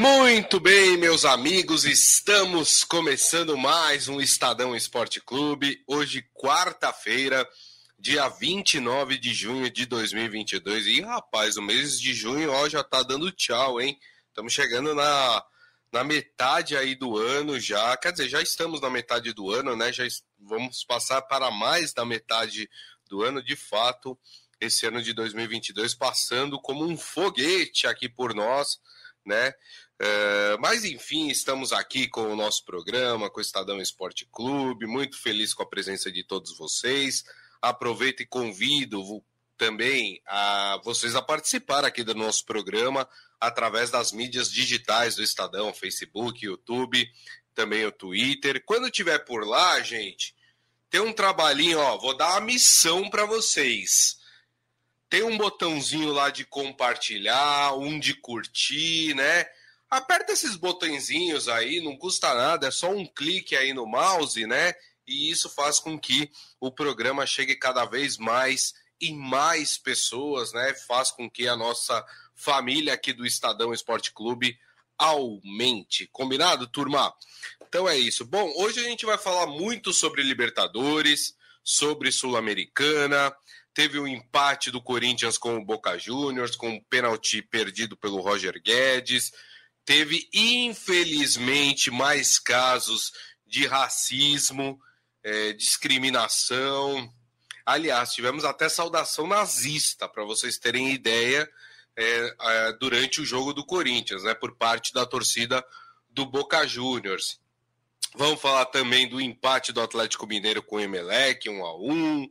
Muito bem, meus amigos, estamos começando mais um Estadão Esporte Clube. Hoje, quarta-feira, dia 29 de junho de 2022. E, rapaz, o mês de junho ó, já tá dando tchau, hein? Estamos chegando na, na metade aí do ano já. Quer dizer, já estamos na metade do ano, né? Já vamos passar para mais da metade do ano, de fato. Esse ano de 2022 passando como um foguete aqui por nós, né? É, mas enfim, estamos aqui com o nosso programa, com o Estadão Esporte Clube, muito feliz com a presença de todos vocês. Aproveito e convido também a vocês a participar aqui do nosso programa através das mídias digitais do Estadão, Facebook, YouTube, também o Twitter. Quando tiver por lá, gente, tem um trabalhinho, ó, vou dar uma missão para vocês. Tem um botãozinho lá de compartilhar, um de curtir, né? Aperta esses botõezinhos aí, não custa nada, é só um clique aí no mouse, né? E isso faz com que o programa chegue cada vez mais e mais pessoas, né? Faz com que a nossa família aqui do Estadão Esporte Clube aumente. Combinado, turma? Então é isso. Bom, hoje a gente vai falar muito sobre Libertadores, sobre Sul-Americana. Teve o um empate do Corinthians com o Boca Juniors, com um pênalti perdido pelo Roger Guedes teve, infelizmente, mais casos de racismo, é, discriminação. Aliás, tivemos até saudação nazista, para vocês terem ideia, é, é, durante o jogo do Corinthians, né, por parte da torcida do Boca Juniors. Vamos falar também do empate do Atlético Mineiro com o Emelec, 1 a 1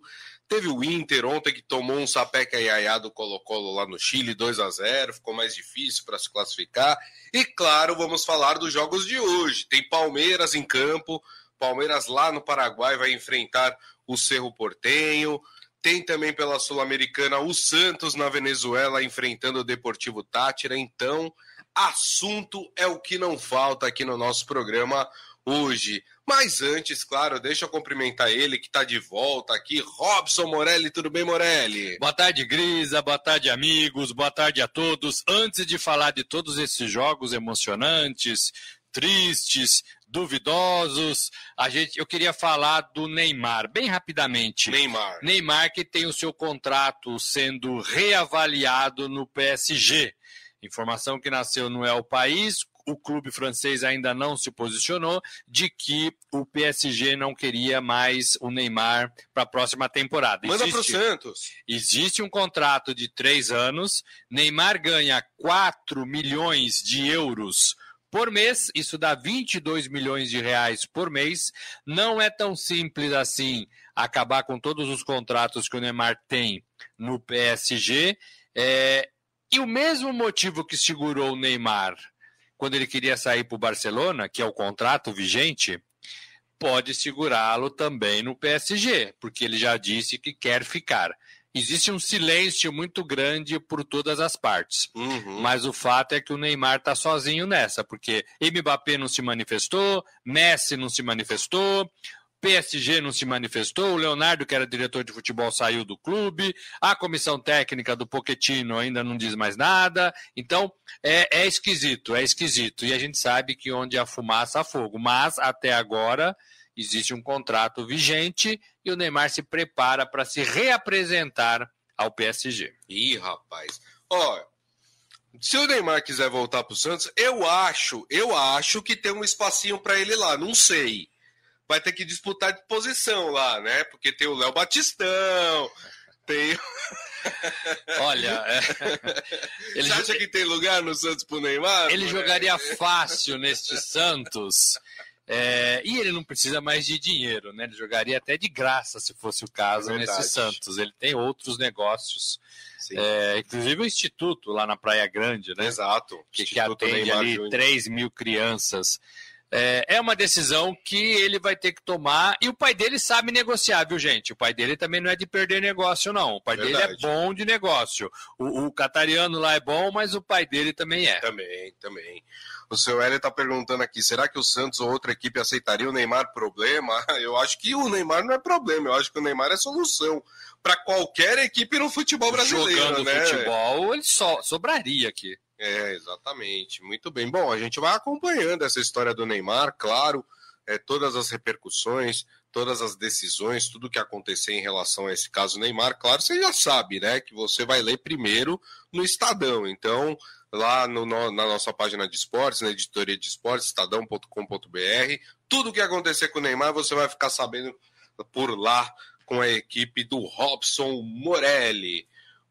Teve o Inter ontem que tomou um sapeca iaiá do Colo-Colo lá no Chile, 2 a 0 ficou mais difícil para se classificar. E claro, vamos falar dos jogos de hoje. Tem Palmeiras em campo, Palmeiras lá no Paraguai vai enfrentar o Cerro Portenho. Tem também pela Sul-Americana o Santos na Venezuela enfrentando o Deportivo Tátira. Então, assunto é o que não falta aqui no nosso programa hoje. Mas antes, claro, deixa eu cumprimentar ele que está de volta aqui, Robson Morelli. Tudo bem, Morelli? Boa tarde, Grisa. Boa tarde, amigos. Boa tarde a todos. Antes de falar de todos esses jogos emocionantes, tristes, duvidosos. A gente, eu queria falar do Neymar, bem rapidamente. Neymar. Neymar que tem o seu contrato sendo reavaliado no PSG. Informação que nasceu no El País, o clube francês ainda não se posicionou de que o PSG não queria mais o Neymar para a próxima temporada. Manda para o Santos. Existe um contrato de três anos. Neymar ganha 4 milhões de euros por mês, isso dá 22 milhões de reais por mês. Não é tão simples assim acabar com todos os contratos que o Neymar tem no PSG. É... E o mesmo motivo que segurou o Neymar quando ele queria sair para o Barcelona, que é o contrato vigente, pode segurá-lo também no PSG, porque ele já disse que quer ficar. Existe um silêncio muito grande por todas as partes. Uhum. Mas o fato é que o Neymar está sozinho nessa, porque Mbappé não se manifestou, Messi não se manifestou, PSG não se manifestou, o Leonardo, que era diretor de futebol, saiu do clube, a comissão técnica do Poquetino ainda não diz mais nada. Então, é, é esquisito, é esquisito. E a gente sabe que onde há fumaça há fogo. Mas, até agora, existe um contrato vigente e o Neymar se prepara para se reapresentar ao PSG. Ih, rapaz. Ó, se o Neymar quiser voltar para o Santos, eu acho, eu acho que tem um espacinho para ele lá, não sei vai ter que disputar de posição lá, né? Porque tem o Léo Batistão, tem. Olha, é... ele Você acha que tem lugar no Santos pro Neymar? Ele jogaria fácil neste Santos. É... e ele não precisa mais de dinheiro, né? Ele jogaria até de graça, se fosse o caso, é nesse Santos. Ele tem outros negócios. É, inclusive o Instituto lá na Praia Grande, né? Exato. Que, que atende ali Júnior. 3 mil crianças é, é, uma decisão que ele vai ter que tomar e o pai dele sabe negociar, viu, gente? O pai dele também não é de perder negócio, não. O pai Verdade. dele é bom de negócio. O, o catariano lá é bom, mas o pai dele também é. Também, também. O seu Hélio está perguntando aqui: será que o Santos ou outra equipe aceitaria o Neymar problema? Eu acho que o Neymar não é problema, eu acho que o Neymar é solução para qualquer equipe no futebol brasileiro. Jogando né? futebol, ele só sobraria aqui. É, exatamente. Muito bem. Bom, a gente vai acompanhando essa história do Neymar, claro, é, todas as repercussões, todas as decisões, tudo que acontecer em relação a esse caso Neymar, claro, você já sabe, né? Que você vai ler primeiro no Estadão. Então, lá no, no, na nossa página de esportes, na editoria de esportes, estadão.com.br, tudo que acontecer com o Neymar, você vai ficar sabendo por lá com a equipe do Robson Morelli.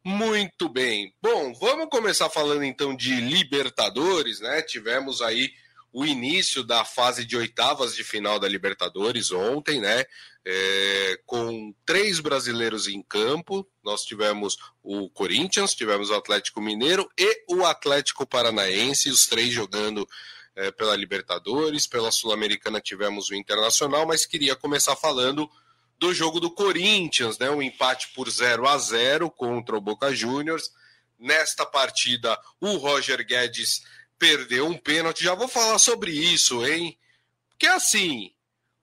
Muito bem. Bom, vamos começar falando então de Libertadores, né? Tivemos aí o início da fase de oitavas de final da Libertadores ontem, né? É, com três brasileiros em campo. Nós tivemos o Corinthians, tivemos o Atlético Mineiro e o Atlético Paranaense, os três jogando é, pela Libertadores. Pela Sul-Americana tivemos o Internacional, mas queria começar falando do jogo do Corinthians, né? Um empate por 0 a 0 contra o Boca Juniors. Nesta partida, o Roger Guedes perdeu um pênalti. Já vou falar sobre isso, hein? Porque assim,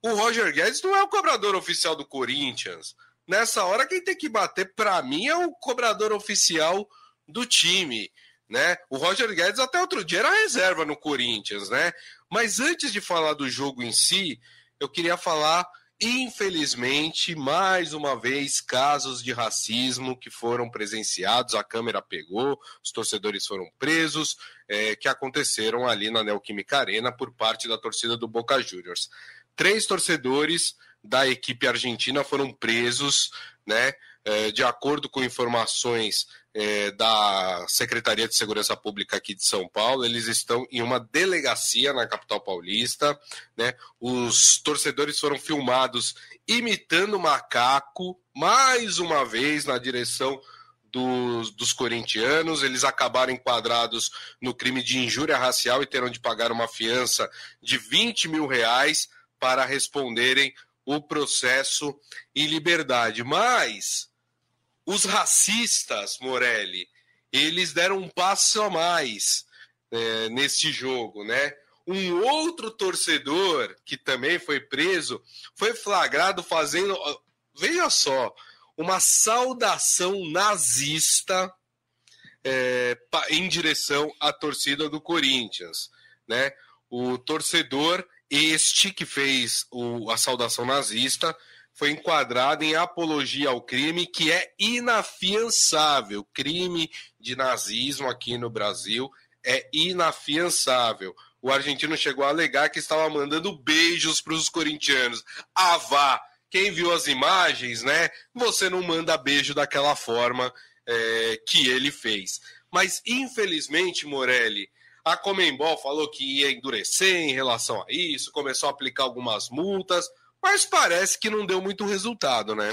o Roger Guedes não é o cobrador oficial do Corinthians. Nessa hora, quem tem que bater, para mim, é o cobrador oficial do time. Né? O Roger Guedes até outro dia era reserva no Corinthians, né? Mas antes de falar do jogo em si, eu queria falar Infelizmente, mais uma vez, casos de racismo que foram presenciados, a câmera pegou, os torcedores foram presos, é, que aconteceram ali na Neoquímica Arena por parte da torcida do Boca Juniors. Três torcedores da equipe argentina foram presos, né? É, de acordo com informações é, da Secretaria de Segurança Pública aqui de São Paulo, eles estão em uma delegacia na capital paulista. Né? Os torcedores foram filmados imitando macaco, mais uma vez na direção dos, dos corintianos. Eles acabaram enquadrados no crime de injúria racial e terão de pagar uma fiança de 20 mil reais para responderem o processo em liberdade. Mas os racistas, Morelli, eles deram um passo a mais é, neste jogo, né? Um outro torcedor que também foi preso foi flagrado fazendo, veja só, uma saudação nazista é, em direção à torcida do Corinthians, né? O torcedor este que fez o, a saudação nazista foi enquadrado em apologia ao crime, que é inafiançável. Crime de nazismo aqui no Brasil é inafiançável. O argentino chegou a alegar que estava mandando beijos para os corintianos. Ah, vá! Quem viu as imagens, né? Você não manda beijo daquela forma é, que ele fez. Mas, infelizmente, Morelli, a Comembol falou que ia endurecer em relação a isso, começou a aplicar algumas multas mas parece que não deu muito resultado, né?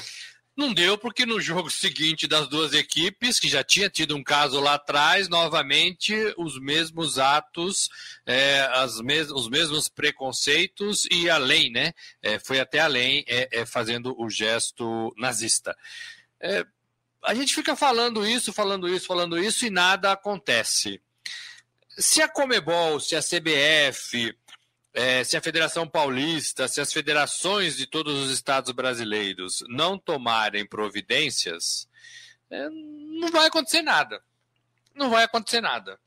Não deu porque no jogo seguinte das duas equipes, que já tinha tido um caso lá atrás, novamente os mesmos atos, é, as mes os mesmos preconceitos e além, né? É, foi até além é, fazendo o gesto nazista. É, a gente fica falando isso, falando isso, falando isso e nada acontece. Se a Comebol, se a CBF, é, se a Federação Paulista, se as federações de todos os estados brasileiros não tomarem providências, é, não vai acontecer nada. Não vai acontecer nada.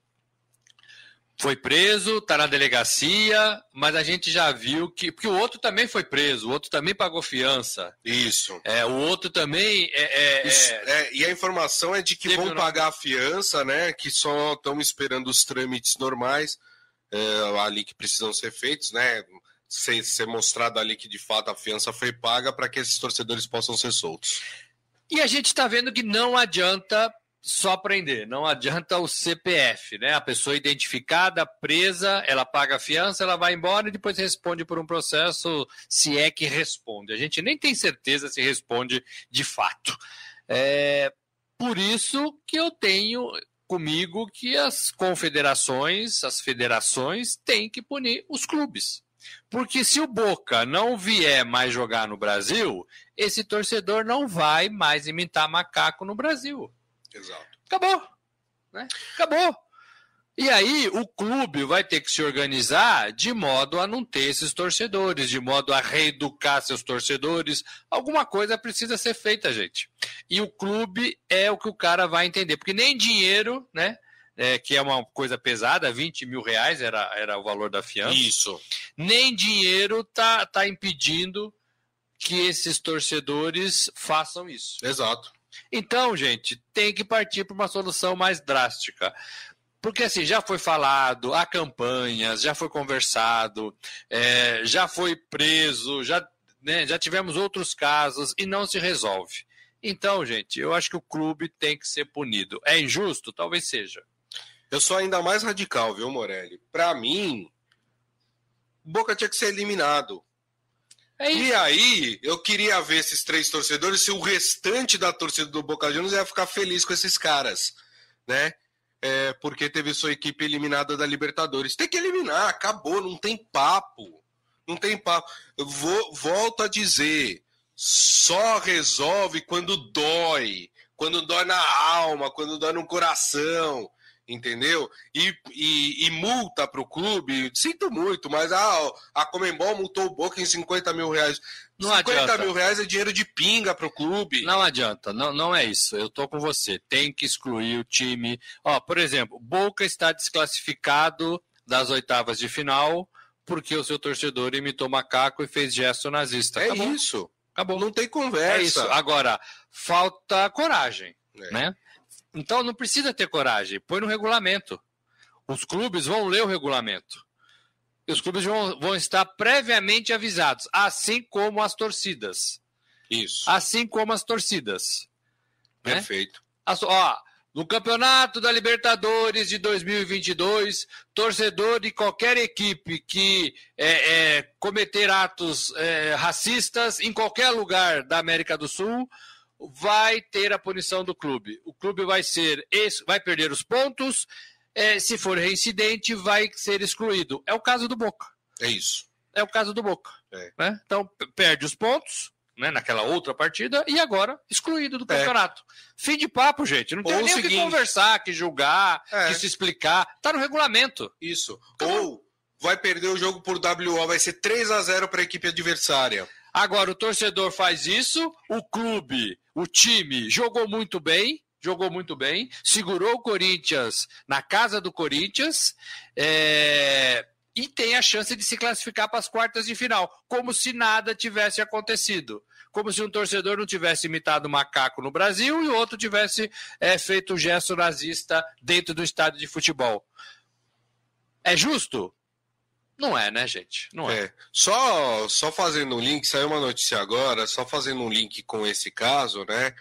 Foi preso, está na delegacia, mas a gente já viu que. Porque o outro também foi preso, o outro também pagou fiança. Isso. É, o outro também. É, é, Isso, é, é e a informação é de que vão pagar a fiança, né? Que só estão esperando os trâmites normais é, ali que precisam ser feitos, né? Ser, ser mostrado ali que de fato a fiança foi paga para que esses torcedores possam ser soltos. E a gente está vendo que não adianta só prender, não adianta o CPF, né? A pessoa identificada, presa, ela paga a fiança, ela vai embora e depois responde por um processo, se é que responde. A gente nem tem certeza se responde de fato. É por isso que eu tenho comigo que as confederações, as federações têm que punir os clubes. Porque se o Boca não vier mais jogar no Brasil, esse torcedor não vai mais imitar macaco no Brasil. Exato. Acabou. Né? Acabou. E aí o clube vai ter que se organizar de modo a não ter esses torcedores, de modo a reeducar seus torcedores. Alguma coisa precisa ser feita, gente. E o clube é o que o cara vai entender, porque nem dinheiro, né? é, que é uma coisa pesada, 20 mil reais era, era o valor da fiança. Isso. Nem dinheiro tá, tá impedindo que esses torcedores façam isso. Exato. Então, gente, tem que partir para uma solução mais drástica. Porque assim, já foi falado, há campanhas, já foi conversado, é, já foi preso, já, né, já tivemos outros casos e não se resolve. Então, gente, eu acho que o clube tem que ser punido. É injusto? Talvez seja. Eu sou ainda mais radical, viu, Morelli? Para mim, Boca tinha que ser eliminado. É e aí, eu queria ver esses três torcedores, se o restante da torcida do Boca Juniors ia ficar feliz com esses caras, né? É, porque teve sua equipe eliminada da Libertadores. Tem que eliminar, acabou, não tem papo. Não tem papo. Eu vou, volto a dizer, só resolve quando dói. Quando dói na alma, quando dói no coração entendeu? E, e, e multa para o clube, sinto muito, mas a, a Comembol multou o Boca em 50 mil reais. Não 50 adianta. mil reais é dinheiro de pinga para o clube. Não adianta, não, não é isso. Eu tô com você. Tem que excluir o time. Ó, por exemplo, Boca está desclassificado das oitavas de final porque o seu torcedor imitou macaco e fez gesto nazista. É Acabou. isso. Acabou. Não tem conversa. É isso. Agora, falta coragem, é. né? Então não precisa ter coragem, põe no regulamento. Os clubes vão ler o regulamento. Os clubes vão, vão estar previamente avisados, assim como as torcidas. Isso. Assim como as torcidas. Né? Perfeito. Né? As, ó, no Campeonato da Libertadores de 2022, torcedor de qualquer equipe que é, é, cometer atos é, racistas em qualquer lugar da América do Sul vai ter a punição do clube. O clube vai ser vai perder os pontos. É, se for reincidente, vai ser excluído. É o caso do Boca. É isso. É o caso do Boca. É. Né? Então, perde os pontos né, naquela outra partida e agora excluído do é. campeonato. É. Fim de papo, gente. Não tem Ou nem o que conversar, que julgar, é. que se explicar. Tá no regulamento. Isso. Ou vai perder o jogo por WO, vai ser 3 a 0 para a equipe adversária. Agora, o torcedor faz isso, o clube, o time jogou muito bem, jogou muito bem, segurou o Corinthians na casa do Corinthians é, e tem a chance de se classificar para as quartas de final, como se nada tivesse acontecido. Como se um torcedor não tivesse imitado macaco no Brasil e o outro tivesse é, feito um gesto nazista dentro do estádio de futebol. É justo? Não é, né, gente? Não é. é. Só, só fazendo um link, saiu uma notícia agora, só fazendo um link com esse caso, né?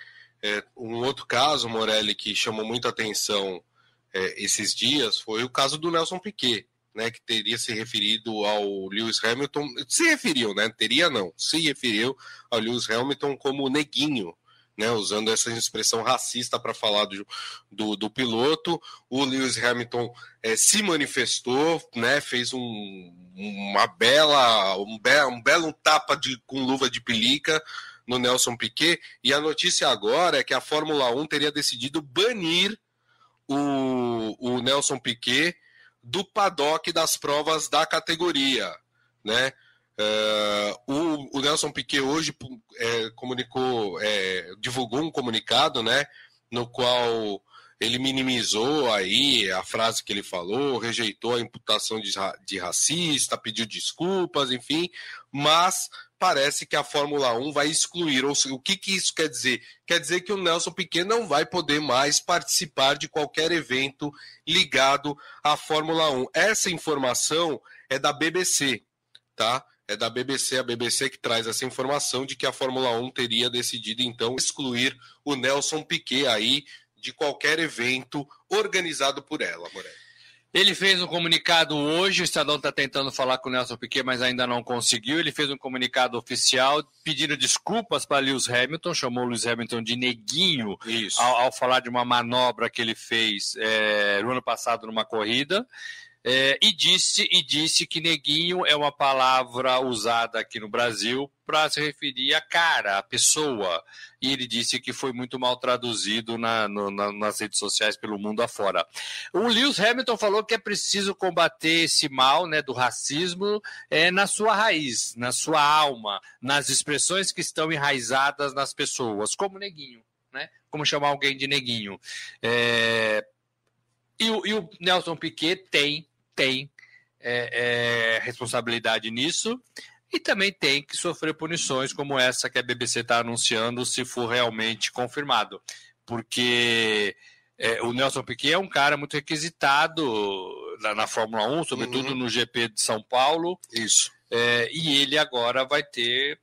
É, um outro caso, Morelli, que chamou muita atenção é, esses dias foi o caso do Nelson Piquet, né? Que teria se referido ao Lewis Hamilton. Se referiu, né? Teria não, se referiu ao Lewis Hamilton como neguinho né, usando essa expressão racista para falar do, do, do, piloto. O Lewis Hamilton é, se manifestou, né, fez um, uma bela, um, be, um belo tapa de, com luva de pelica no Nelson Piquet. E a notícia agora é que a Fórmula 1 teria decidido banir o, o Nelson Piquet do paddock das provas da categoria, né? Uh, o, o, Nelson Piquet hoje é, comunicou, é, divulgou um comunicado, né, no qual ele minimizou aí a frase que ele falou, rejeitou a imputação de, de racista, pediu desculpas, enfim, mas parece que a Fórmula 1 vai excluir. Ou o que, que isso quer dizer? Quer dizer que o Nelson Piquet não vai poder mais participar de qualquer evento ligado à Fórmula 1. Essa informação é da BBC, tá? é da BBC, a BBC que traz essa informação de que a Fórmula 1 teria decidido então excluir o Nelson Piquet aí de qualquer evento organizado por ela, Morelli. Ele fez um comunicado hoje, o Estadão está tentando falar com o Nelson Piquet, mas ainda não conseguiu. Ele fez um comunicado oficial pedindo desculpas para Lewis Hamilton, chamou Lewis Hamilton de neguinho ao, ao, falar de uma manobra que ele fez é, no ano passado numa corrida. É, e, disse, e disse que neguinho é uma palavra usada aqui no Brasil para se referir a cara, a pessoa. E ele disse que foi muito mal traduzido na, no, na, nas redes sociais pelo mundo afora. O Lewis Hamilton falou que é preciso combater esse mal né, do racismo é, na sua raiz, na sua alma, nas expressões que estão enraizadas nas pessoas, como neguinho. Né? Como chamar alguém de neguinho. É, E e o Nelson Piquet tem, tem é, é, responsabilidade nisso e também tem que sofrer punições como essa que a BBC está anunciando se for realmente confirmado. Porque é, o Nelson Piquet é um cara muito requisitado na, na Fórmula 1, sobretudo uhum. no GP de São Paulo. Isso. É, e ele agora vai ter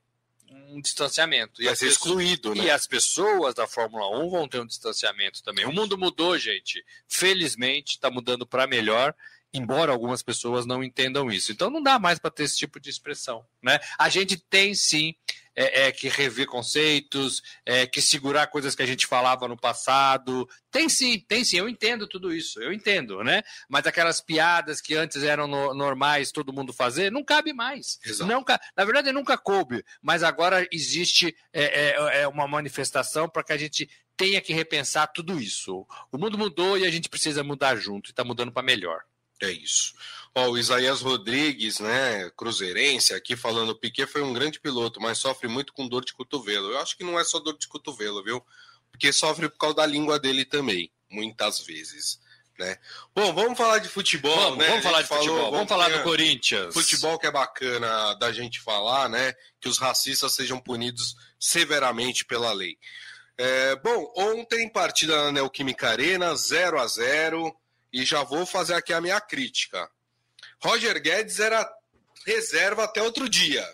um distanciamento. Vai e ser excluído, né? E as pessoas da Fórmula 1 vão ter um distanciamento também. O mundo mudou, gente. Felizmente, está mudando para melhor embora algumas pessoas não entendam isso. Então não dá mais para ter esse tipo de expressão. Né? A gente tem sim é, é, que rever conceitos, é, que segurar coisas que a gente falava no passado. Tem sim, tem sim, eu entendo tudo isso, eu entendo, né? Mas aquelas piadas que antes eram no, normais todo mundo fazer, não cabe mais. Nunca, na verdade, nunca coube, mas agora existe é, é, é uma manifestação para que a gente tenha que repensar tudo isso. O mundo mudou e a gente precisa mudar junto, e está mudando para melhor. É isso. Ó, o Isaías Rodrigues, né, cruzeirense, aqui falando, o Piquet foi um grande piloto, mas sofre muito com dor de cotovelo. Eu acho que não é só dor de cotovelo, viu? Porque sofre por causa da língua dele também, muitas vezes. Né? Bom, vamos falar de futebol, vamos, né? Vamos falar de falou, futebol, vamos, falar do Corinthians. Futebol que é bacana da gente falar, né? Que os racistas sejam punidos severamente pela lei. É, bom, ontem partida na Neoquímica Arena, 0 a 0 e já vou fazer aqui a minha crítica. Roger Guedes era reserva até outro dia.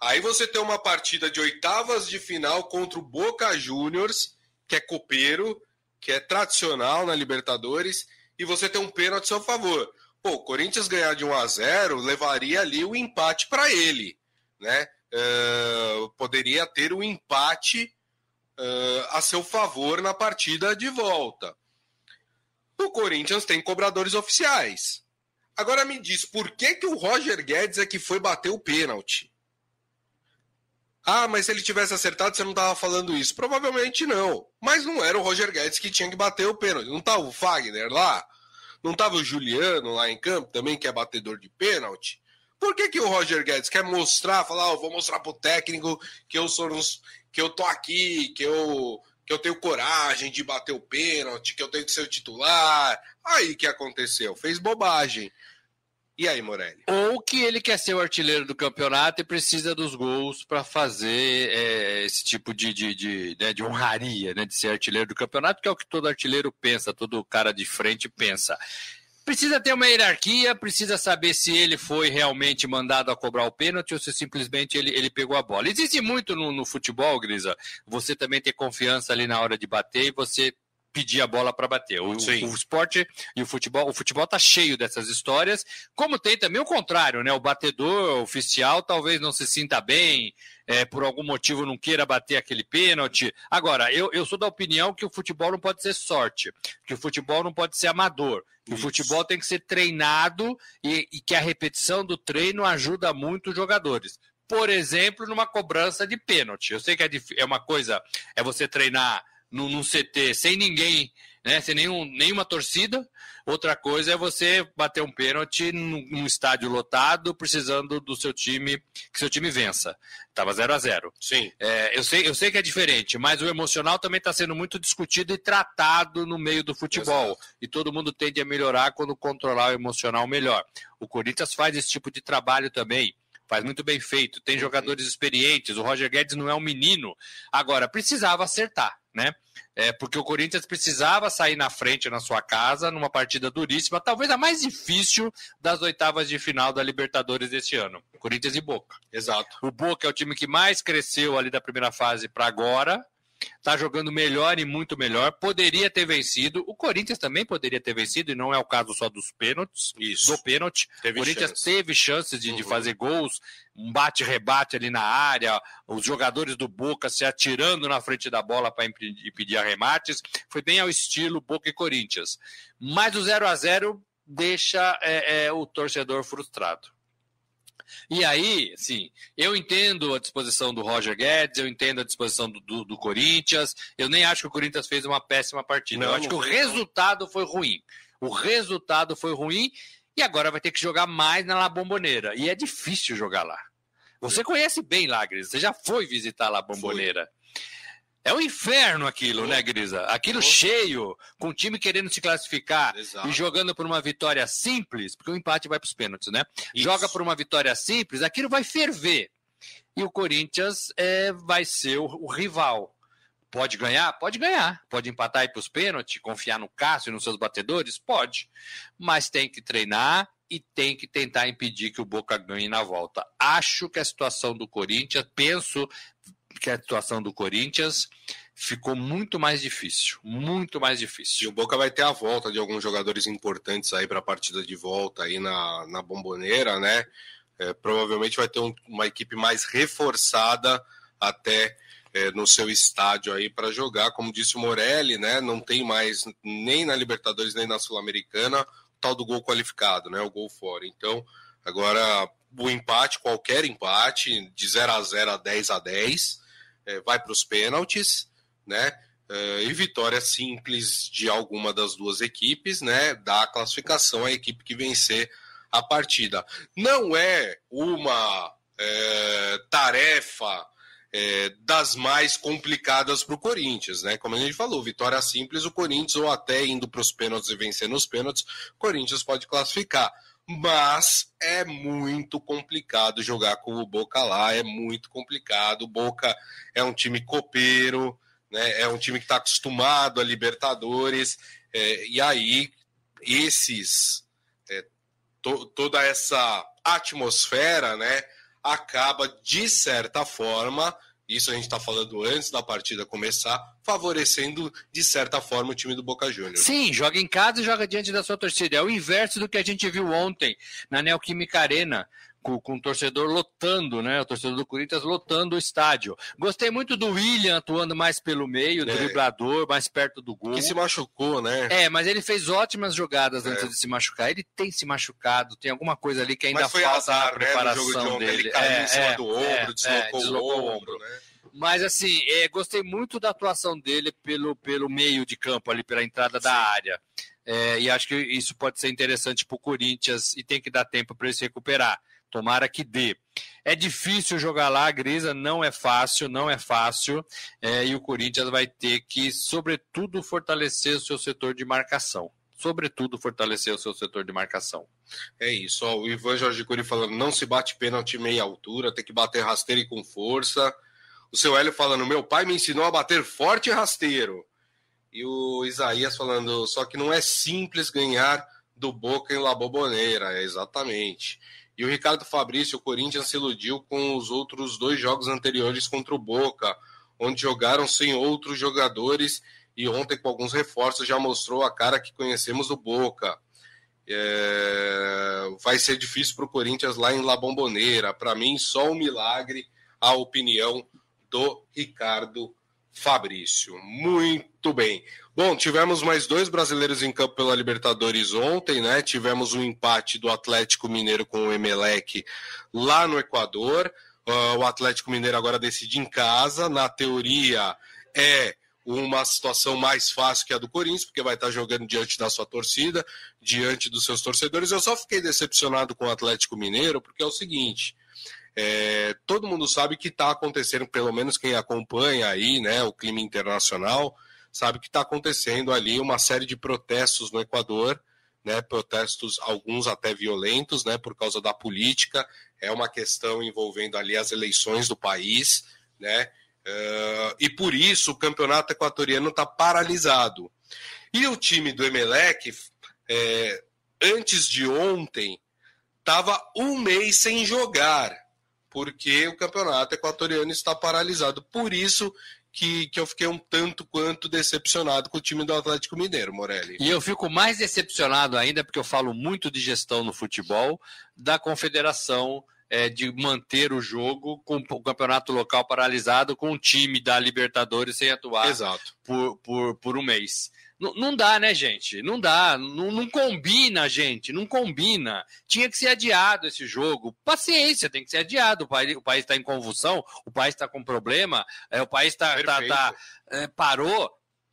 Aí você tem uma partida de oitavas de final contra o Boca Juniors, que é copeiro, que é tradicional na Libertadores, e você tem um pênalti a seu favor. Pô, o Corinthians ganhar de 1 a 0 levaria ali o empate para ele, né? Uh, poderia ter o um empate uh, a seu favor na partida de volta. O Corinthians tem cobradores oficiais. Agora me diz, por que, que o Roger Guedes é que foi bater o pênalti? Ah, mas se ele tivesse acertado, você não estava falando isso. Provavelmente não. Mas não era o Roger Guedes que tinha que bater o pênalti. Não estava o Fagner lá? Não estava o Juliano lá em campo também, que é batedor de pênalti? Por que, que o Roger Guedes quer mostrar, falar, oh, vou mostrar pro técnico que eu sou que eu tô aqui, que eu que eu tenho coragem de bater o pênalti, que eu tenho que ser o titular. Aí que aconteceu? Fez bobagem. E aí, Morelli? Ou que ele quer ser o artilheiro do campeonato e precisa dos gols para fazer é, esse tipo de, de, de, né, de honraria, né, de ser artilheiro do campeonato, que é o que todo artilheiro pensa, todo cara de frente pensa. Precisa ter uma hierarquia, precisa saber se ele foi realmente mandado a cobrar o pênalti ou se simplesmente ele, ele pegou a bola. Existe muito no, no futebol, Grisa, você também ter confiança ali na hora de bater e você pedir a bola para bater. O, o, esporte e o futebol, o futebol tá cheio dessas histórias, como tem também o contrário, né? O batedor oficial talvez não se sinta bem, é, por algum motivo não queira bater aquele pênalti. Agora, eu, eu sou da opinião que o futebol não pode ser sorte, que o futebol não pode ser amador. O futebol tem que ser treinado e, e que a repetição do treino ajuda muito os jogadores por exemplo, numa cobrança de pênalti. Eu sei que é, é uma coisa, é você treinar num, num CT sem ninguém né? Sem nenhum, nenhuma torcida. Outra coisa é você bater um pênalti num, num estádio lotado, precisando do seu time, que seu time vença. Tava 0 a 0 Sim. É, eu, sei, eu sei que é diferente, mas o emocional também está sendo muito discutido e tratado no meio do futebol. Exato. E todo mundo tende a melhorar quando controlar o emocional melhor. O Corinthians faz esse tipo de trabalho também faz muito bem feito, tem jogadores experientes, o Roger Guedes não é um menino. Agora, precisava acertar, né? É, porque o Corinthians precisava sair na frente na sua casa, numa partida duríssima, talvez a mais difícil das oitavas de final da Libertadores deste ano. Corinthians e Boca. Exato. O Boca é o time que mais cresceu ali da primeira fase para agora, está jogando melhor e muito melhor. Poderia ter vencido. O Corinthians também poderia ter vencido, e não é o caso só dos pênaltis. Isso. Do pênalti. o Corinthians chance. teve chances de, uhum. de fazer gols, um bate-rebate ali na área, os jogadores do Boca se atirando na frente da bola para impedir arremates. Foi bem ao estilo Boca e Corinthians. Mas o 0 a 0 deixa é, é, o torcedor frustrado. E aí, sim, eu entendo a disposição do Roger Guedes, eu entendo a disposição do, do, do Corinthians. Eu nem acho que o Corinthians fez uma péssima partida. Não, eu acho que o resultado foi ruim. O resultado foi ruim e agora vai ter que jogar mais na La Bombonera. E é difícil jogar lá. Você conhece bem Lagres, você já foi visitar La Bombonera. É um inferno aquilo, né, Grisa? Aquilo cheio, com o time querendo se classificar Exato. e jogando por uma vitória simples, porque o empate vai para os pênaltis, né? Isso. Joga por uma vitória simples, aquilo vai ferver. E o Corinthians é, vai ser o, o rival. Pode ganhar? Pode ganhar. Pode empatar e para os pênaltis, confiar no Cássio e nos seus batedores? Pode. Mas tem que treinar e tem que tentar impedir que o Boca ganhe na volta. Acho que a situação do Corinthians, penso que a situação do Corinthians ficou muito mais difícil, muito mais difícil. E o Boca vai ter a volta de alguns jogadores importantes aí para a partida de volta aí na, na bomboneira, né? É, provavelmente vai ter um, uma equipe mais reforçada até é, no seu estádio aí para jogar. Como disse o Morelli, né? Não tem mais nem na Libertadores nem na Sul-Americana tal do gol qualificado, né? O gol fora. Então, agora o empate, qualquer empate, de 0 a 0 a 10 a 10, é, vai para os pênaltis, né? É, e vitória simples de alguma das duas equipes, né? Dá a classificação à equipe que vencer a partida. Não é uma é, tarefa é, das mais complicadas para o Corinthians, né? Como a gente falou, vitória simples, o Corinthians, ou até indo para os pênaltis e vencendo os pênaltis, o Corinthians pode classificar. Mas é muito complicado jogar com o Boca lá, é muito complicado. O Boca é um time copeiro, né? é um time que está acostumado a Libertadores, é, e aí esses. É, to, toda essa atmosfera, né? acaba, de certa forma, isso a gente está falando antes da partida começar, favorecendo, de certa forma, o time do Boca Juniors. Sim, joga em casa e joga diante da sua torcida. É o inverso do que a gente viu ontem na Neoquímica Arena com, com o torcedor lotando, né? O torcedor do Corinthians lotando o estádio. Gostei muito do William atuando mais pelo meio, é. driblador, mais perto do gol. Que se machucou, né? É, mas ele fez ótimas jogadas antes é. de se machucar. Ele tem se machucado, tem alguma coisa ali que ainda mas foi falta azar, na preparação né? jogo de dele. Ele caiu é, em cima é, do ombro, é, deslocou, deslocou, o ombro, ombro né? Mas assim, é, gostei muito da atuação dele pelo, pelo meio de campo, ali pela entrada Sim. da área. É, e acho que isso pode ser interessante para o Corinthians e tem que dar tempo para ele se recuperar. Tomara que dê. É difícil jogar lá, Grisa, não é fácil, não é fácil. É, e o Corinthians vai ter que, sobretudo, fortalecer o seu setor de marcação. Sobretudo, fortalecer o seu setor de marcação. É isso. Ó, o Ivan Jorge Curi falando: não se bate pênalti meia altura, tem que bater rasteiro e com força. O seu Hélio falando: meu pai me ensinou a bater forte e rasteiro. E o Isaías falando: só que não é simples ganhar do Boca em La Boboneira. É exatamente. E o Ricardo Fabrício, o Corinthians se iludiu com os outros dois jogos anteriores contra o Boca, onde jogaram sem outros jogadores e ontem com alguns reforços já mostrou a cara que conhecemos do Boca. É... Vai ser difícil para o Corinthians lá em La Bombonera. Para mim, só um milagre a opinião do Ricardo Fabrício. Muito bem. Bom, tivemos mais dois brasileiros em campo pela Libertadores ontem, né? Tivemos um empate do Atlético Mineiro com o Emelec lá no Equador. Uh, o Atlético Mineiro agora decide em casa. Na teoria, é uma situação mais fácil que a do Corinthians, porque vai estar jogando diante da sua torcida, diante dos seus torcedores. Eu só fiquei decepcionado com o Atlético Mineiro, porque é o seguinte: é, todo mundo sabe que está acontecendo, pelo menos quem acompanha aí, né, o clima internacional, sabe que está acontecendo ali uma série de protestos no Equador, né, protestos, alguns até violentos, né, por causa da política, é uma questão envolvendo ali as eleições do país, né, uh, e por isso o campeonato equatoriano está paralisado. E o time do Emelec, é, antes de ontem, estava um mês sem jogar porque o campeonato equatoriano está paralisado. Por isso que, que eu fiquei um tanto quanto decepcionado com o time do Atlético Mineiro, Morelli. E eu fico mais decepcionado ainda, porque eu falo muito de gestão no futebol, da confederação é, de manter o jogo com o campeonato local paralisado, com o time da Libertadores sem atuar Exato. Por, por, por um mês. Não, dá, né, gente? Não dá. Não, não, combina, gente. Não combina. Tinha que ser adiado esse jogo. Paciência, tem que ser adiado. O país está em convulsão, o país está com problema, é, o país tá, tá, tá é, parou.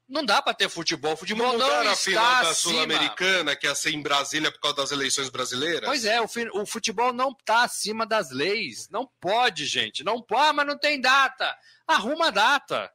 Não dá para ter futebol. Futebol não, não está a final da Sul-Americana, que ia ser em Brasília por causa das eleições brasileiras? Pois é, o, o futebol não está acima das leis. Não pode, gente. Não pode, ah, mas não tem data. Arruma a data.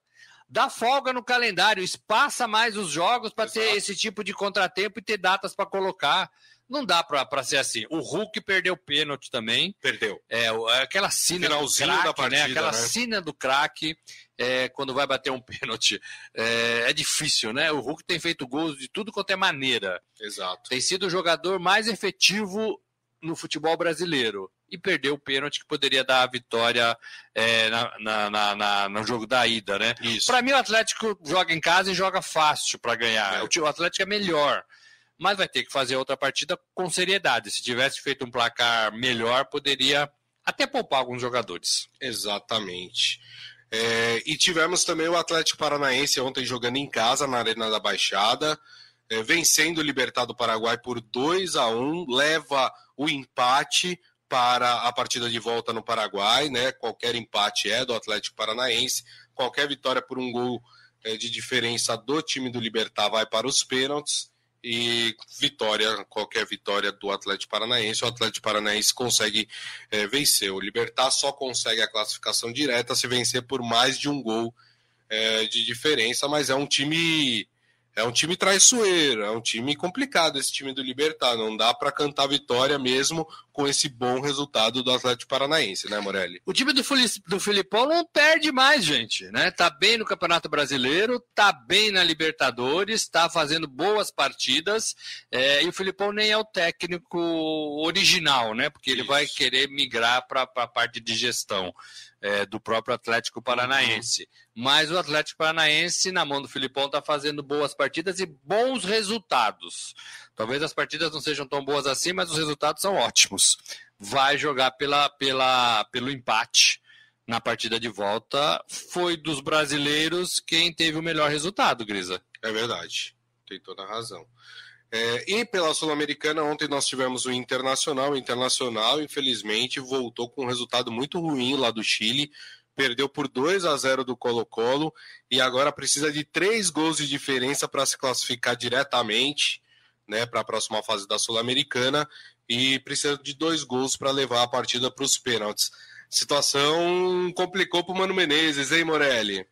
Dá folga no calendário, espaça mais os jogos para ter esse tipo de contratempo e ter datas para colocar. Não dá para ser assim. O Hulk perdeu pênalti também. Perdeu. É, é aquela sina Finalzinho do craque, da partida, né? Aquela né? sina do craque é, quando vai bater um pênalti. É, é, difícil, né? O Hulk tem feito gols de tudo quanto é maneira. Exato. Tem sido o jogador mais efetivo no futebol brasileiro. E perdeu o pênalti que poderia dar a vitória é, na, na, na, no jogo da ida, né? Para mim, o Atlético joga em casa e joga fácil para ganhar. É. O Atlético é melhor mas vai ter que fazer outra partida com seriedade. Se tivesse feito um placar melhor, poderia até poupar alguns jogadores. Exatamente. É, e tivemos também o Atlético Paranaense ontem jogando em casa na Arena da Baixada, é, vencendo o Libertad do Paraguai por 2 a 1 leva o empate para a partida de volta no Paraguai, né? Qualquer empate é do Atlético Paranaense, qualquer vitória por um gol é, de diferença do time do Libertar vai para os pênaltis e vitória, qualquer vitória do Atlético Paranaense, o Atlético Paranaense consegue é, vencer. O Libertar só consegue a classificação direta se vencer por mais de um gol é, de diferença, mas é um time é um time traiçoeiro, é um time complicado esse time do Libertar. Não dá para cantar vitória mesmo com esse bom resultado do Atlético Paranaense, né, Morelli? O time do, do Filipão não perde mais, gente, né? Tá bem no Campeonato Brasileiro, tá bem na Libertadores, tá fazendo boas partidas. É, e o Filipão nem é o técnico original, né? Porque ele Isso. vai querer migrar para a parte de gestão é, do próprio Atlético Paranaense. Uhum. Mas o Atlético Paranaense, na mão do Filipão, está fazendo boas partidas e bons resultados. Talvez as partidas não sejam tão boas assim, mas os resultados são ótimos. Vai jogar pela, pela, pelo empate na partida de volta. Foi dos brasileiros quem teve o melhor resultado, Grisa. É verdade. Tem toda a razão. É, e pela Sul-Americana, ontem nós tivemos o Internacional. O Internacional, infelizmente, voltou com um resultado muito ruim lá do Chile. Perdeu por 2 a 0 do Colo-Colo e agora precisa de três gols de diferença para se classificar diretamente né, para a próxima fase da Sul-Americana e precisa de dois gols para levar a partida para os pênaltis. Situação complicou para o Mano Menezes, hein, Morelli?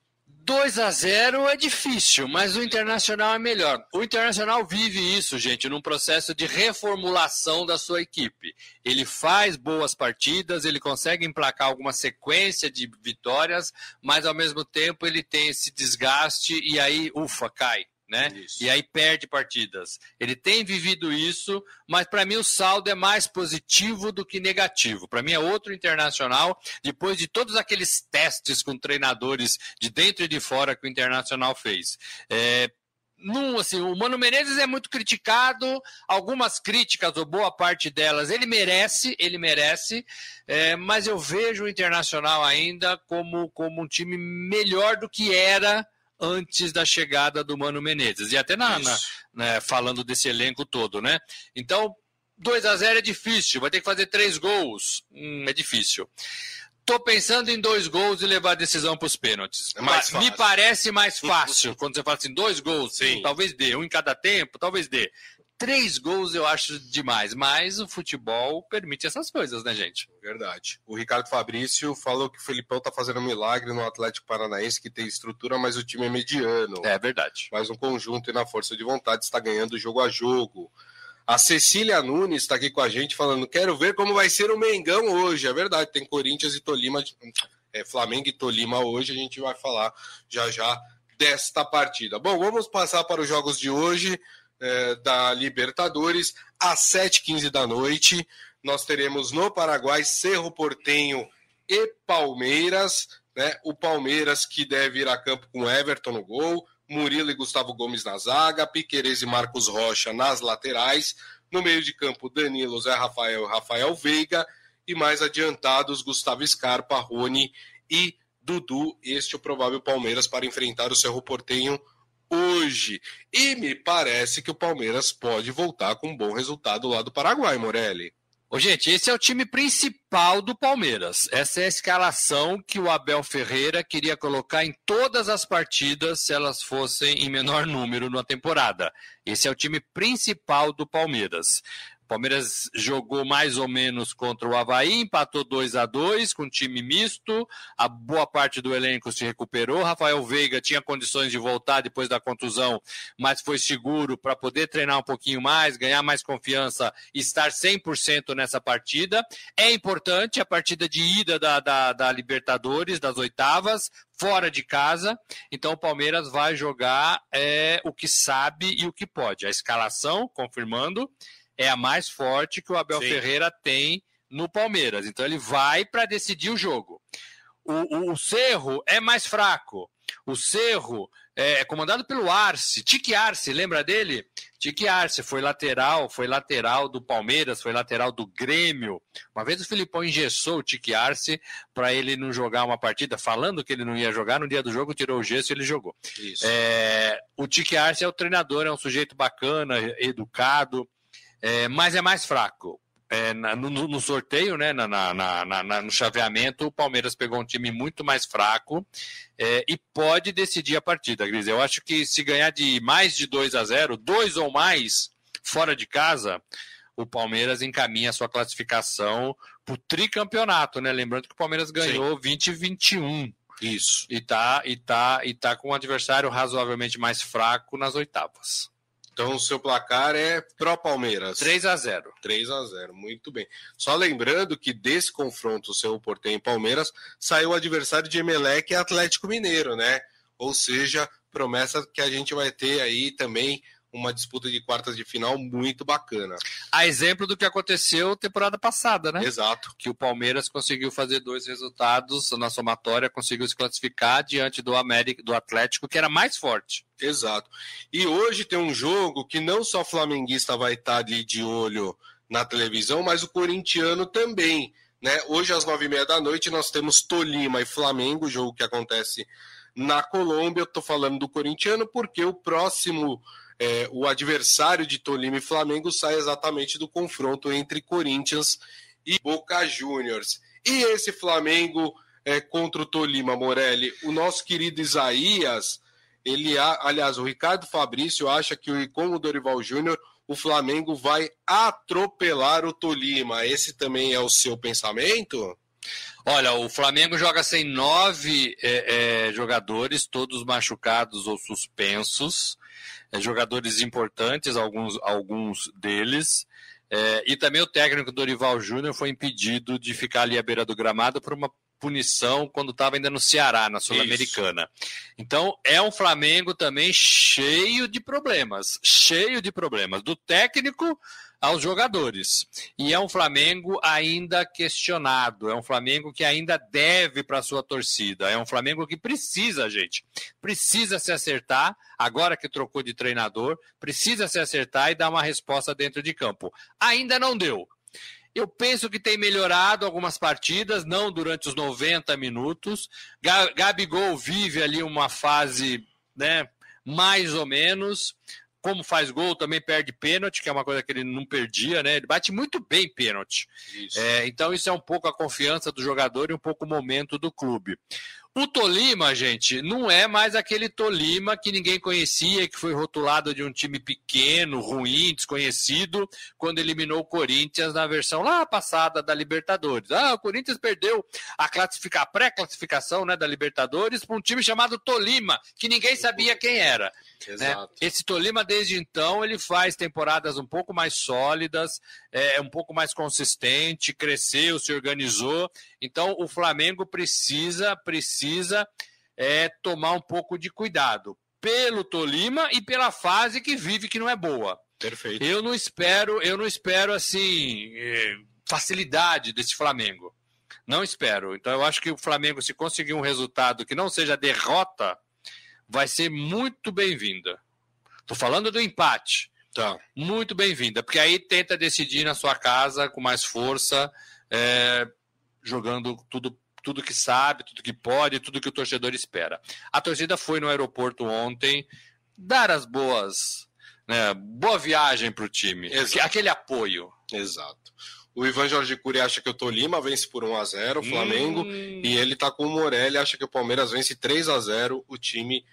2 a 0 é difícil, mas o Internacional é melhor. O Internacional vive isso, gente, num processo de reformulação da sua equipe. Ele faz boas partidas, ele consegue emplacar alguma sequência de vitórias, mas ao mesmo tempo ele tem esse desgaste e aí, ufa, cai né? Isso. E aí perde partidas. Ele tem vivido isso, mas para mim o saldo é mais positivo do que negativo. Para mim é outro internacional, depois de todos aqueles testes com treinadores de dentro e de fora que o Internacional fez. É, num, assim, o Mano Menezes é muito criticado, algumas críticas, ou boa parte delas, ele merece, ele merece, é, mas eu vejo o Internacional ainda como, como um time melhor do que era antes da chegada do Mano Menezes. E até na, na né, falando desse elenco todo, né? Então, 2 a 0 é difícil, vai ter que fazer três gols. Hum, é difícil. Tô pensando em dois gols e levar a decisão para os pênaltis. É Me parece mais fácil quando você fala assim, dois gols, sim, talvez dê, um em cada tempo, talvez dê. Três gols eu acho demais, mas o futebol permite essas coisas, né, gente? Verdade. O Ricardo Fabrício falou que o Felipão tá fazendo um milagre no Atlético Paranaense, que tem estrutura, mas o time é mediano. É verdade. Mas um conjunto e na força de vontade está ganhando jogo a jogo. A Cecília Nunes está aqui com a gente falando: quero ver como vai ser o Mengão hoje. É verdade, tem Corinthians e Tolima, é, Flamengo e Tolima hoje. A gente vai falar já já desta partida. Bom, vamos passar para os jogos de hoje é, da Libertadores, às 7h15 da noite. Nós teremos no Paraguai Cerro Portenho e Palmeiras. Né? O Palmeiras que deve ir a campo com Everton no gol, Murilo e Gustavo Gomes na zaga, Piquerez e Marcos Rocha nas laterais. No meio de campo, Danilo, Zé Rafael e Rafael Veiga. E mais adiantados, Gustavo Scarpa, Rony e Dudu. Este é o provável Palmeiras para enfrentar o Cerro Portenho hoje. E me parece que o Palmeiras pode voltar com um bom resultado lá do Paraguai, Morelli. Ô, gente, esse é o time principal do Palmeiras. Essa é a escalação que o Abel Ferreira queria colocar em todas as partidas se elas fossem em menor número na temporada. Esse é o time principal do Palmeiras. Palmeiras jogou mais ou menos contra o Havaí, empatou 2 a 2 com time misto. A boa parte do elenco se recuperou. Rafael Veiga tinha condições de voltar depois da contusão, mas foi seguro para poder treinar um pouquinho mais, ganhar mais confiança e estar 100% nessa partida. É importante a partida de ida da, da, da Libertadores, das oitavas, fora de casa. Então o Palmeiras vai jogar é, o que sabe e o que pode. A escalação, confirmando é a mais forte que o Abel Sim. Ferreira tem no Palmeiras. Então ele vai para decidir o jogo. O, o, o, Cerro é mais fraco. O Cerro é, é comandado pelo Arce, Tique Arce, lembra dele? Tique Arce foi lateral, foi lateral do Palmeiras, foi lateral do Grêmio. Uma vez o Filipão engessou o Tique Arce para ele não jogar uma partida, falando que ele não ia jogar, no dia do jogo tirou o gesso e ele jogou. É, o Tique Arce é o treinador, é um sujeito bacana, educado, é, mas é mais fraco. É, no, no, sorteio, né, na, na, na, no chaveamento, o Palmeiras pegou um time muito mais fraco é, e pode decidir a partida, Gris. Eu acho que se ganhar de mais de 2 a 0, dois ou mais fora de casa, o Palmeiras encaminha a sua classificação para o tricampeonato, né? Lembrando que o Palmeiras ganhou Sim. 20 e 21. Isso. E tá, e, tá, e tá com um adversário razoavelmente mais fraco nas oitavas. Então, o seu placar é pró-Palmeiras. 3 a 0 3 a 0 muito bem. Só lembrando que desse confronto, o seu Portem e Palmeiras, saiu o adversário de Emelec e Atlético Mineiro, né? Ou seja, promessa que a gente vai ter aí também uma disputa de quartas de final muito bacana. A exemplo do que aconteceu temporada passada, né? Exato. Que o Palmeiras conseguiu fazer dois resultados na somatória, conseguiu se classificar diante do América, do Atlético, que era mais forte. Exato. E hoje tem um jogo que não só flamenguista vai estar ali de olho na televisão, mas o corintiano também. Né? Hoje, às nove e meia da noite, nós temos Tolima e Flamengo, jogo que acontece na Colômbia. Eu estou falando do corintiano porque o próximo é, o adversário de Tolima e Flamengo sai exatamente do confronto entre Corinthians e Boca Juniors. E esse Flamengo é, contra o Tolima, Morelli, o nosso querido Isaías, ele, aliás, o Ricardo Fabrício acha que com o Dorival Júnior o Flamengo vai atropelar o Tolima. Esse também é o seu pensamento? Olha, o Flamengo joga sem nove é, é, jogadores, todos machucados ou suspensos é, jogadores importantes, alguns, alguns deles. É, e também o técnico Dorival Júnior foi impedido de ficar ali à beira do gramado por uma punição quando estava ainda no Ceará, na Sul-Americana. Então, é um Flamengo também cheio de problemas, cheio de problemas, do técnico aos jogadores. E é um Flamengo ainda questionado, é um Flamengo que ainda deve para sua torcida, é um Flamengo que precisa, gente, precisa se acertar, agora que trocou de treinador, precisa se acertar e dar uma resposta dentro de campo. Ainda não deu. Eu penso que tem melhorado algumas partidas, não durante os 90 minutos. Gabigol vive ali uma fase, né, mais ou menos como faz gol, também perde pênalti, que é uma coisa que ele não perdia, né? Ele bate muito bem pênalti. É, então, isso é um pouco a confiança do jogador e um pouco o momento do clube. O Tolima, gente, não é mais aquele Tolima que ninguém conhecia, que foi rotulado de um time pequeno, ruim, desconhecido, quando eliminou o Corinthians na versão lá passada da Libertadores. Ah, o Corinthians perdeu a, classificar, pré-classificação né, da Libertadores para um time chamado Tolima, que ninguém sabia quem era. Né? Esse Tolima, desde então, ele faz temporadas um pouco mais sólidas, é um pouco mais consistente, cresceu, se organizou. Então, o Flamengo precisa, precisa é, tomar um pouco de cuidado pelo Tolima e pela fase que vive, que não é boa. Perfeito. Eu não espero, eu não espero assim é, facilidade desse Flamengo. Não espero. Então eu acho que o Flamengo, se conseguir um resultado que não seja derrota, vai ser muito bem-vinda. Estou falando do empate. Tá. Muito bem-vinda, porque aí tenta decidir na sua casa com mais força, é, jogando tudo, tudo que sabe, tudo que pode, tudo que o torcedor espera. A torcida foi no aeroporto ontem dar as boas, né, boa viagem para o time, Exato. aquele apoio. Exato. O Ivan Jorge Cury acha que o Tolima vence por 1 a 0 o Flamengo, hum. e ele tá com o Morelli, acha que o Palmeiras vence 3 a 0 o time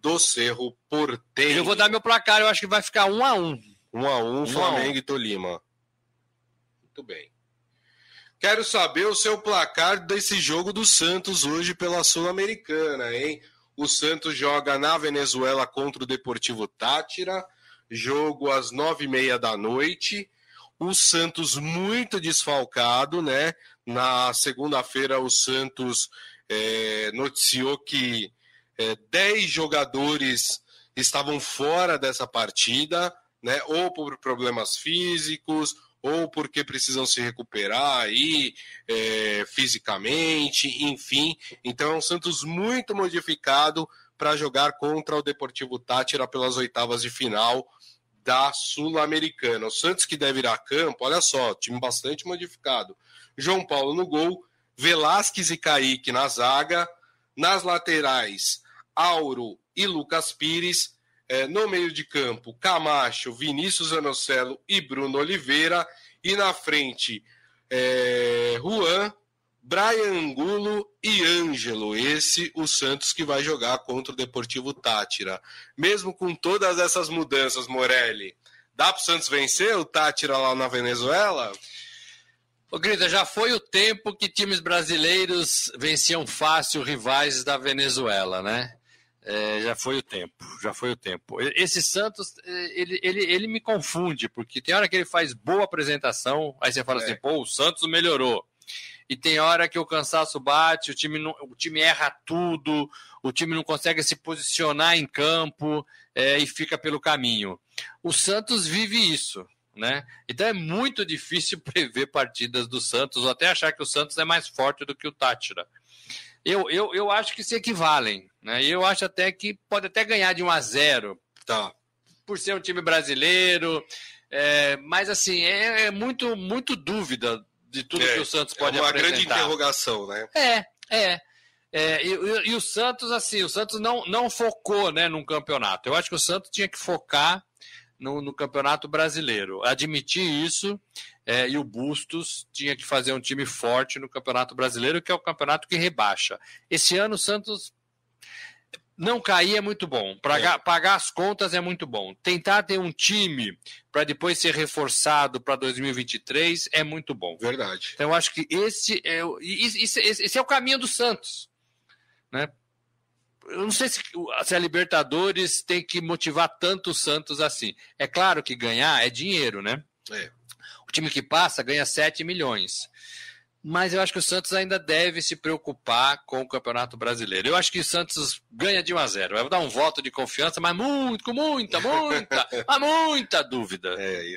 do Cerro Porteiro. Eu vou dar meu placar, eu acho que vai ficar 1 a 1 1 a 1 Flamengo a 1. e Tolima. Muito bem. Quero saber o seu placar desse jogo do Santos hoje pela Sul-Americana, hein? O Santos joga na Venezuela contra o Deportivo Tátira, jogo às nove e meia da noite. O Santos muito desfalcado, né? Na segunda-feira, o Santos é, noticiou que é, dez jogadores estavam fora dessa partida, né? Ou por problemas físicos, ou porque precisam se recuperar aí é, fisicamente, enfim. Então é um Santos muito modificado para jogar contra o Deportivo Tátira pelas oitavas de final da Sul-Americana. O Santos que deve ir a campo, olha só, time bastante modificado. João Paulo no gol, Velasquez e Kaique na zaga, nas laterais, Auro e Lucas Pires, é, no meio de campo, Camacho, Vinícius Anocelo e Bruno Oliveira. E na frente, é, Juan, Brian Angulo e Ângelo. Esse o Santos que vai jogar contra o Deportivo Tátira. Mesmo com todas essas mudanças, Morelli, dá para o Santos vencer o Tátira lá na Venezuela? Ô, Grita, já foi o tempo que times brasileiros venciam fácil rivais da Venezuela, né? É, já foi o tempo, já foi o tempo. Esse Santos, é, ele, ele, ele me confunde, porque tem hora que ele faz boa apresentação, aí você fala é. assim, pô, o Santos melhorou. E tem hora que o cansaço bate, o time, não, o time erra tudo, o time não consegue se posicionar em campo é, e fica pelo caminho. O Santos vive isso, né? Então é muito difícil prever partidas do Santos, ou até achar que o Santos é mais forte do que o Tátira eu, eu, eu acho que se equivalem. Né? E eu acho até que pode até ganhar de 1 a 0 tá. por ser um time brasileiro. É, mas assim, é, é, muito, muito dúvida de tudo é, que o Santos pode apresentar. É uma grande interrogação, né? É, é. É, e, e, o Santos, assim, o Santos não, não focou né, num campeonato. Eu acho que o Santos tinha que focar no, no campeonato brasileiro. Admitir isso é, e o Bustos tinha que fazer um time forte no Campeonato Brasileiro, que é o campeonato que rebaixa. Esse ano o Santos não cair é muito bom. Pagar, é. pagar as contas é muito bom. Tentar ter um time para depois ser reforçado para 2023 é muito bom. Verdade. Então eu acho que esse é, esse, esse é o caminho do Santos. Né? Eu não sei se, se a Libertadores tem que motivar tanto o Santos assim. É claro que ganhar é dinheiro, né? É time que passa ganha 7 milhões. Mas eu acho que o Santos ainda deve se preocupar com o Campeonato Brasileiro. Eu acho que o Santos ganha de 1 a 0. Vai dar um voto de confiança, mas muito, com muita, muita, mas muita dúvida. É,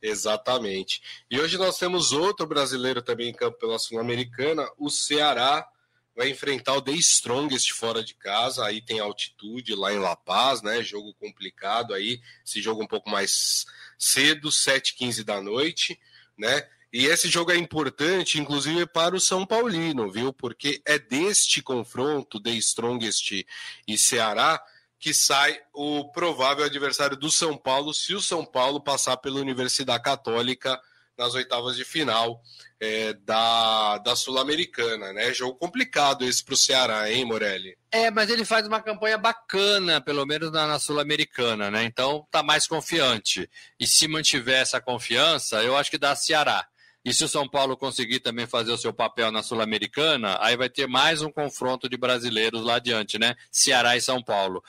exatamente. E hoje nós temos outro brasileiro também em campo pela Sul-Americana, o Ceará vai enfrentar o The Strongest fora de casa, aí tem altitude lá em La Paz, né? Jogo complicado aí, esse jogo um pouco mais cedo, 7h15 da noite, né? E esse jogo é importante, inclusive, para o São Paulino, viu? Porque é deste confronto, The Strongest e Ceará, que sai o provável adversário do São Paulo, se o São Paulo passar pela Universidade Católica nas oitavas de final é, da, da Sul-Americana, né? Jogo complicado esse para o Ceará, hein, Morelli? É, mas ele faz uma campanha bacana, pelo menos na, na Sul-Americana, né? Então tá mais confiante. E se mantiver essa confiança, eu acho que dá Ceará. E se o São Paulo conseguir também fazer o seu papel na Sul-Americana, aí vai ter mais um confronto de brasileiros lá adiante, né? Ceará e São Paulo.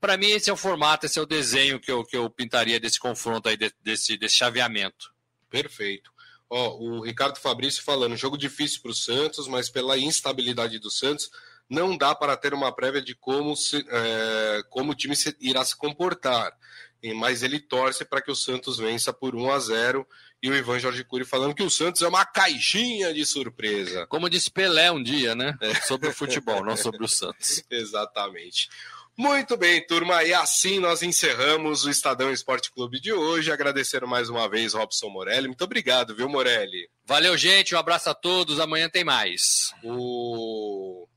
Para mim, esse é o formato, esse é o desenho que eu, que eu pintaria desse confronto aí, desse, desse chaveamento. Perfeito. Ó, o Ricardo Fabrício falando, jogo difícil para o Santos, mas pela instabilidade do Santos, não dá para ter uma prévia de como, se, é, como o time se, irá se comportar. Mas ele torce para que o Santos vença por 1 a 0 e o Ivan Jorge Cury falando que o Santos é uma caixinha de surpresa. Como disse Pelé um dia, né? É. Sobre o futebol, não sobre o Santos. Exatamente. Muito bem, turma, e assim nós encerramos o Estadão Esporte Clube de hoje. Agradecer mais uma vez Robson Morelli. Muito obrigado, viu, Morelli? Valeu, gente. Um abraço a todos. Amanhã tem mais. O...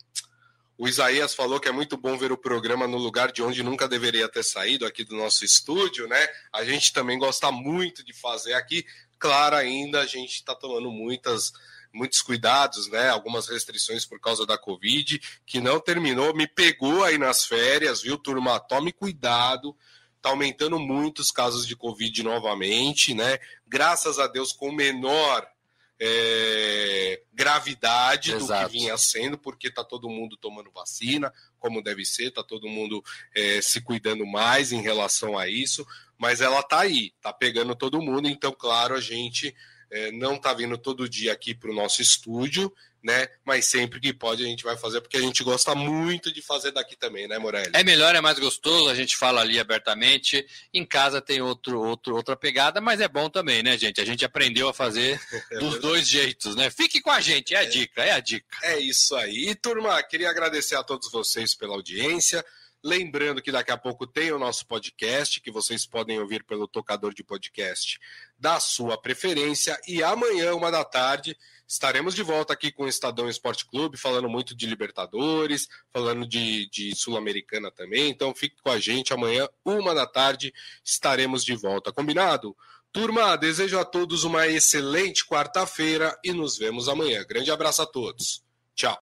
o Isaías falou que é muito bom ver o programa no lugar de onde nunca deveria ter saído, aqui do nosso estúdio, né? A gente também gosta muito de fazer aqui. Claro, ainda a gente está tomando muitas muitos cuidados, né? Algumas restrições por causa da Covid, que não terminou, me pegou aí nas férias, viu, turma? Tome cuidado. Tá aumentando muito os casos de Covid novamente, né? Graças a Deus, com menor é, gravidade Exato. do que vinha sendo, porque está todo mundo tomando vacina, como deve ser, está todo mundo é, se cuidando mais em relação a isso, mas ela está aí, está pegando todo mundo, então, claro, a gente é, não está vindo todo dia aqui para o nosso estúdio, né? Mas sempre que pode a gente vai fazer, porque a gente gosta muito de fazer daqui também, né, Morelli? É melhor, é mais gostoso, a gente fala ali abertamente. Em casa tem outro, outro, outra pegada, mas é bom também, né, gente? A gente aprendeu a fazer é dos dois jeitos, né? Fique com a gente, é a é, dica, é a dica. É isso aí. E, turma, queria agradecer a todos vocês pela audiência. Lembrando que daqui a pouco tem o nosso podcast, que vocês podem ouvir pelo tocador de podcast da sua preferência. E amanhã, uma da tarde, estaremos de volta aqui com o Estadão Esporte Clube, falando muito de Libertadores, falando de, de Sul-Americana também. Então fique com a gente. Amanhã, uma da tarde, estaremos de volta. Combinado? Turma, desejo a todos uma excelente quarta-feira e nos vemos amanhã. Grande abraço a todos. Tchau.